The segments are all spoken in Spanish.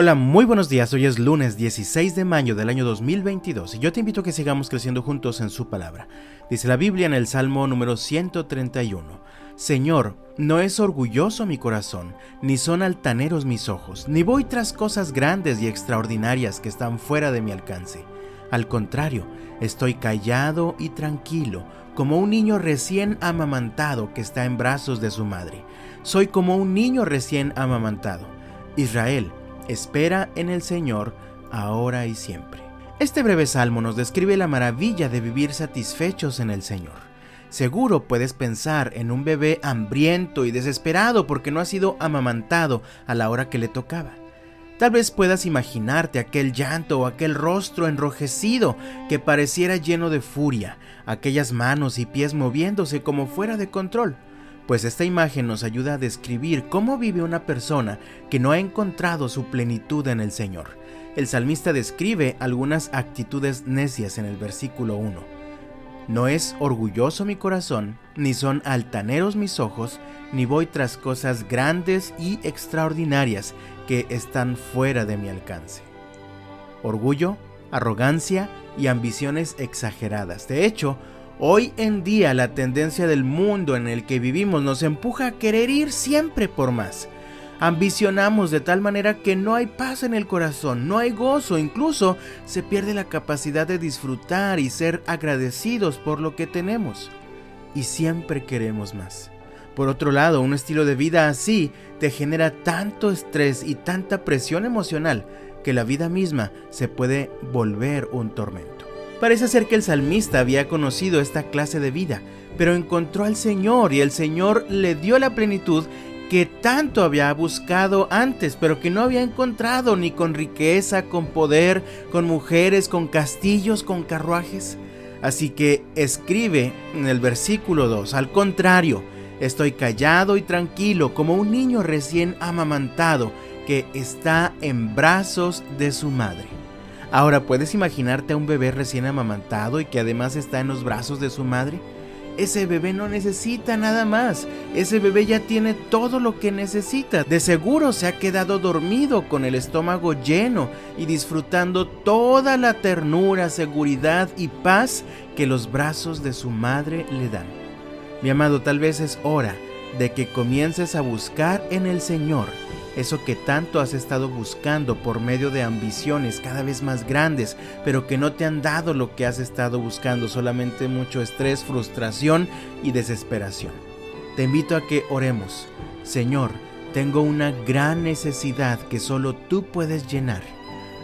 Hola, muy buenos días. Hoy es lunes 16 de mayo del año 2022 y yo te invito a que sigamos creciendo juntos en su palabra. Dice la Biblia en el Salmo número 131. Señor, no es orgulloso mi corazón, ni son altaneros mis ojos, ni voy tras cosas grandes y extraordinarias que están fuera de mi alcance. Al contrario, estoy callado y tranquilo, como un niño recién amamantado que está en brazos de su madre. Soy como un niño recién amamantado. Israel, espera en el Señor, ahora y siempre. Este breve salmo nos describe la maravilla de vivir satisfechos en el Señor. Seguro puedes pensar en un bebé hambriento y desesperado porque no ha sido amamantado a la hora que le tocaba. Tal vez puedas imaginarte aquel llanto o aquel rostro enrojecido que pareciera lleno de furia, aquellas manos y pies moviéndose como fuera de control pues esta imagen nos ayuda a describir cómo vive una persona que no ha encontrado su plenitud en el Señor. El salmista describe algunas actitudes necias en el versículo 1. No es orgulloso mi corazón, ni son altaneros mis ojos, ni voy tras cosas grandes y extraordinarias que están fuera de mi alcance. Orgullo, arrogancia y ambiciones exageradas. De hecho, Hoy en día la tendencia del mundo en el que vivimos nos empuja a querer ir siempre por más. Ambicionamos de tal manera que no hay paz en el corazón, no hay gozo, incluso se pierde la capacidad de disfrutar y ser agradecidos por lo que tenemos. Y siempre queremos más. Por otro lado, un estilo de vida así te genera tanto estrés y tanta presión emocional que la vida misma se puede volver un tormento. Parece ser que el salmista había conocido esta clase de vida, pero encontró al Señor y el Señor le dio la plenitud que tanto había buscado antes, pero que no había encontrado ni con riqueza, con poder, con mujeres, con castillos, con carruajes. Así que escribe en el versículo 2, al contrario, estoy callado y tranquilo como un niño recién amamantado que está en brazos de su madre. Ahora, ¿puedes imaginarte a un bebé recién amamantado y que además está en los brazos de su madre? Ese bebé no necesita nada más. Ese bebé ya tiene todo lo que necesita. De seguro se ha quedado dormido con el estómago lleno y disfrutando toda la ternura, seguridad y paz que los brazos de su madre le dan. Mi amado, tal vez es hora de que comiences a buscar en el Señor eso que tanto has estado buscando por medio de ambiciones cada vez más grandes, pero que no te han dado lo que has estado buscando, solamente mucho estrés, frustración y desesperación. Te invito a que oremos. Señor, tengo una gran necesidad que solo tú puedes llenar.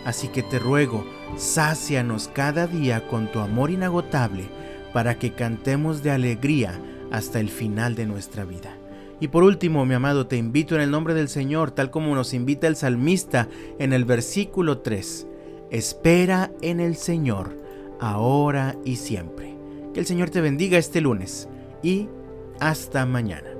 Así que te ruego, sácianos cada día con tu amor inagotable para que cantemos de alegría hasta el final de nuestra vida. Y por último, mi amado, te invito en el nombre del Señor, tal como nos invita el salmista en el versículo 3. Espera en el Señor, ahora y siempre. Que el Señor te bendiga este lunes y hasta mañana.